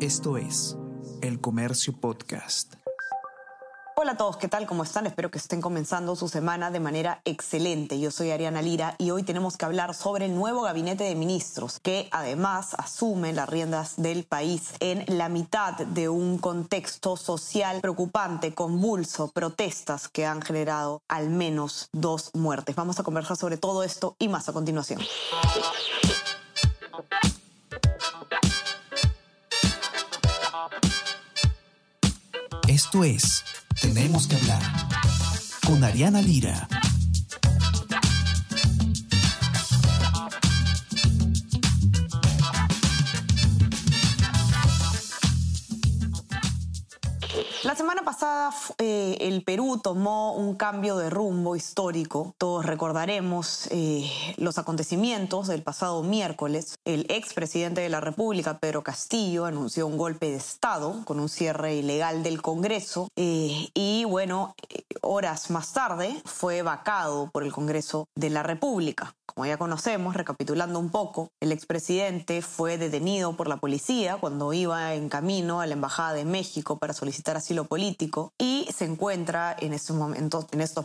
Esto es El Comercio Podcast. Hola a todos, ¿qué tal? ¿Cómo están? Espero que estén comenzando su semana de manera excelente. Yo soy Ariana Lira y hoy tenemos que hablar sobre el nuevo gabinete de ministros que además asume las riendas del país en la mitad de un contexto social preocupante, convulso, protestas que han generado al menos dos muertes. Vamos a conversar sobre todo esto y más a continuación. Esto es Tenemos que hablar con Ariana Lira. La semana pasada eh, el Perú tomó un cambio de rumbo histórico. Todos recordaremos eh, los acontecimientos del pasado miércoles. El expresidente de la República, Pedro Castillo, anunció un golpe de Estado con un cierre ilegal del Congreso eh, y bueno, horas más tarde fue vacado por el Congreso de la República. Como ya conocemos, recapitulando un poco, el expresidente fue detenido por la policía cuando iba en camino a la Embajada de México para solicitar asilo político y se encuentra en estos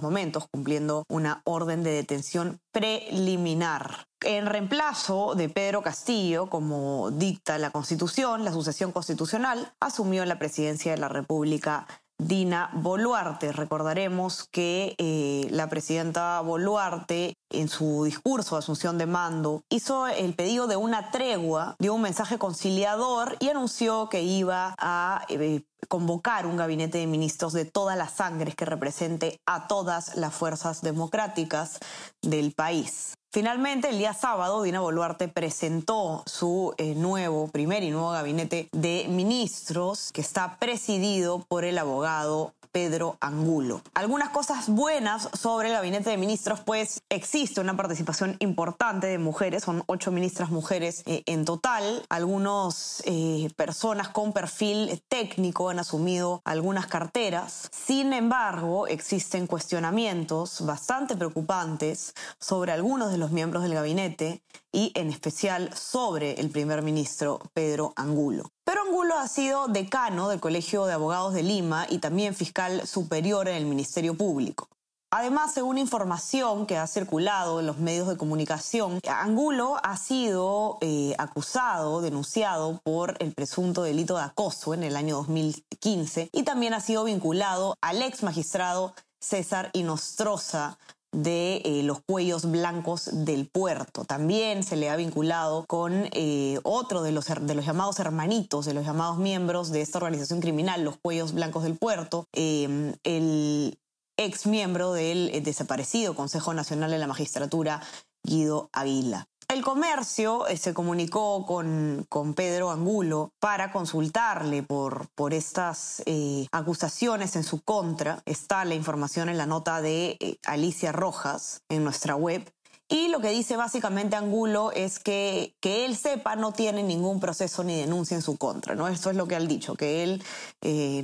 momentos, cumpliendo una orden de detención preliminar. En reemplazo de Pedro Castillo, como dicta la Constitución, la sucesión constitucional, asumió la presidencia de la República Dina Boluarte. Recordaremos que eh, la presidenta Boluarte en su discurso de asunción de mando hizo el pedido de una tregua, dio un mensaje conciliador y anunció que iba a eh, convocar un gabinete de ministros de todas las sangres que represente a todas las fuerzas democráticas del país. Finalmente, el día sábado, Dina Boluarte presentó su eh, nuevo, primer y nuevo gabinete de ministros, que está presidido por el abogado Pedro Angulo. Algunas cosas buenas sobre el gabinete de ministros, pues existe una participación importante de mujeres, son ocho ministras mujeres eh, en total. Algunas eh, personas con perfil técnico han asumido algunas carteras. Sin embargo, existen cuestionamientos bastante preocupantes sobre algunos de los miembros del gabinete y en especial sobre el primer ministro Pedro Angulo. Pero Angulo ha sido decano del Colegio de Abogados de Lima y también fiscal superior en el Ministerio Público. Además, según información que ha circulado en los medios de comunicación, Angulo ha sido eh, acusado, denunciado por el presunto delito de acoso en el año 2015 y también ha sido vinculado al ex magistrado César Inostroza, de eh, los cuellos blancos del puerto. También se le ha vinculado con eh, otro de los, de los llamados hermanitos, de los llamados miembros de esta organización criminal, los cuellos blancos del puerto, em, el ex miembro del eh, desaparecido Consejo Nacional de la Magistratura, Guido Aguila. El comercio eh, se comunicó con, con, Pedro Angulo para consultarle por, por estas eh, acusaciones en su contra. Está la información en la nota de eh, Alicia Rojas en nuestra web. Y lo que dice básicamente Angulo es que, que él sepa no tiene ningún proceso ni denuncia en su contra. ¿no? Esto es lo que él dicho, que él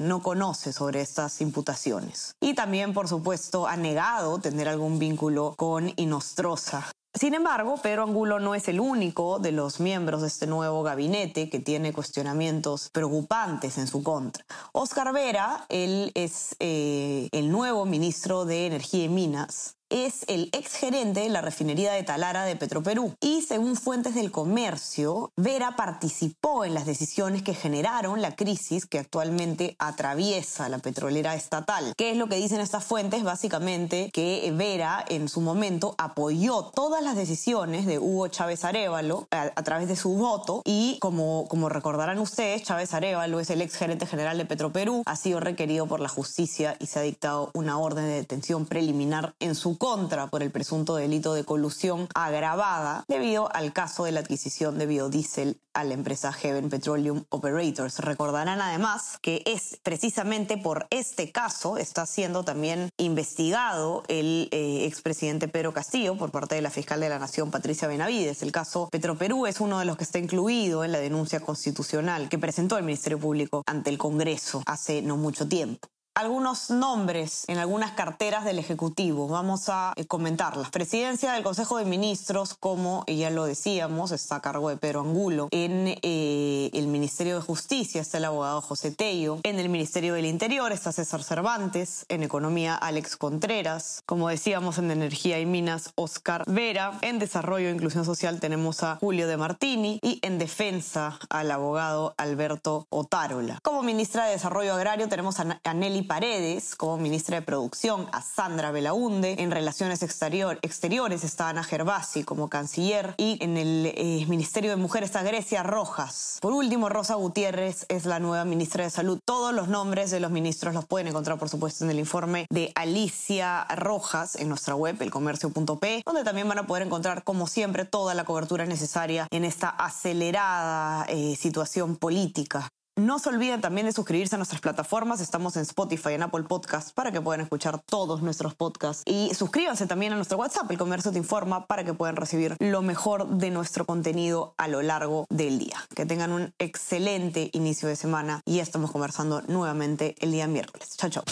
no conoce sobre estas imputaciones. Y también, por supuesto, ha negado tener algún vínculo con Inostroza. Sin embargo, Pedro Angulo no es el único de los miembros de este nuevo gabinete que tiene cuestionamientos preocupantes en su contra. Oscar Vera, él es eh, el nuevo ministro de Energía y Minas, es el exgerente de la refinería de Talara de Petroperú. Y según fuentes del comercio, Vera participó en las decisiones que generaron la crisis que actualmente atraviesa la petrolera estatal. ¿Qué es lo que dicen estas fuentes? Básicamente que Vera en su momento apoyó todas las decisiones de Hugo Chávez Arevalo a, través de su voto y como, como recordarán ustedes, Chávez Arevalo es el exgerente general de Petroperú, ha sido requerido por la justicia y se ha dictado una orden de detención preliminar en su contra por el presunto delito de colusión agravada debido al caso de la adquisición de biodiesel a la empresa Heaven Petroleum Operators. Recordarán además que es precisamente por este caso está siendo también investigado el eh, expresidente Pedro Castillo por parte de la fiscal de la Nación Patricia Benavides. El caso Petroperú es uno de los que está incluido en la denuncia constitucional que presentó el Ministerio Público ante el Congreso hace no mucho tiempo. Algunos nombres en algunas carteras del Ejecutivo. Vamos a eh, comentarlas. Presidencia del Consejo de Ministros, como ya lo decíamos, está a cargo de Pedro Angulo. En eh, el Ministerio de Justicia está el abogado José Tello. En el Ministerio del Interior está César Cervantes. En Economía, Alex Contreras. Como decíamos, en Energía y Minas, Oscar Vera. En Desarrollo e Inclusión Social tenemos a Julio de Martini. Y en Defensa al abogado Alberto Otárola. Como ministra de Desarrollo Agrario tenemos a Nelly Paredes como ministra de Producción, a Sandra Belaunde. En Relaciones Exteriores está Ana Gervasi como canciller y en el eh, Ministerio de Mujeres está Grecia Rojas. Por último, Rosa Gutiérrez es la nueva ministra de Salud. Todos los nombres de los ministros los pueden encontrar, por supuesto, en el informe de Alicia Rojas en nuestra web, elcomercio.p, donde también van a poder encontrar, como siempre, toda la cobertura necesaria en esta acelerada eh, situación política no se olviden también de suscribirse a nuestras plataformas. Estamos en Spotify, en Apple Podcasts, para que puedan escuchar todos nuestros podcasts. Y suscríbanse también a nuestro WhatsApp, El Comercio Te Informa, para que puedan recibir lo mejor de nuestro contenido a lo largo del día. Que tengan un excelente inicio de semana y estamos conversando nuevamente el día miércoles. Chao, chao.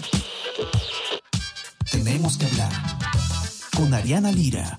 Tenemos que hablar con Ariana Lira.